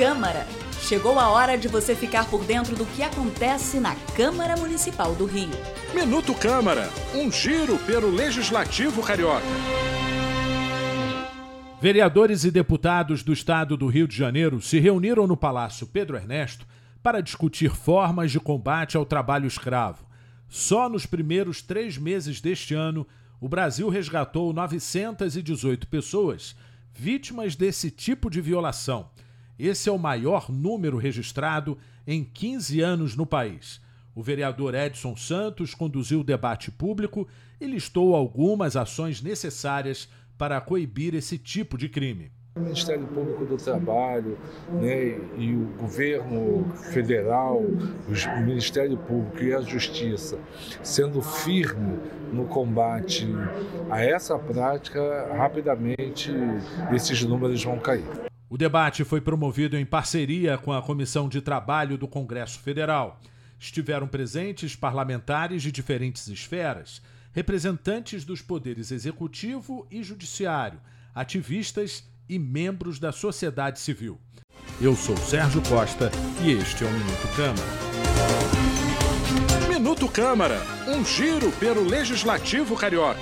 Câmara. Chegou a hora de você ficar por dentro do que acontece na Câmara Municipal do Rio. Minuto Câmara, um giro pelo Legislativo Carioca. Vereadores e deputados do estado do Rio de Janeiro se reuniram no Palácio Pedro Ernesto para discutir formas de combate ao trabalho escravo. Só nos primeiros três meses deste ano, o Brasil resgatou 918 pessoas vítimas desse tipo de violação. Esse é o maior número registrado em 15 anos no país. O vereador Edson Santos conduziu o debate público e listou algumas ações necessárias para coibir esse tipo de crime. O Ministério Público do Trabalho né, e o governo federal, o Ministério Público e a Justiça, sendo firme no combate a essa prática, rapidamente esses números vão cair. O debate foi promovido em parceria com a Comissão de Trabalho do Congresso Federal. Estiveram presentes parlamentares de diferentes esferas, representantes dos poderes executivo e judiciário, ativistas e membros da sociedade civil. Eu sou Sérgio Costa e este é o Minuto Câmara. Minuto Câmara, um giro pelo Legislativo Carioca.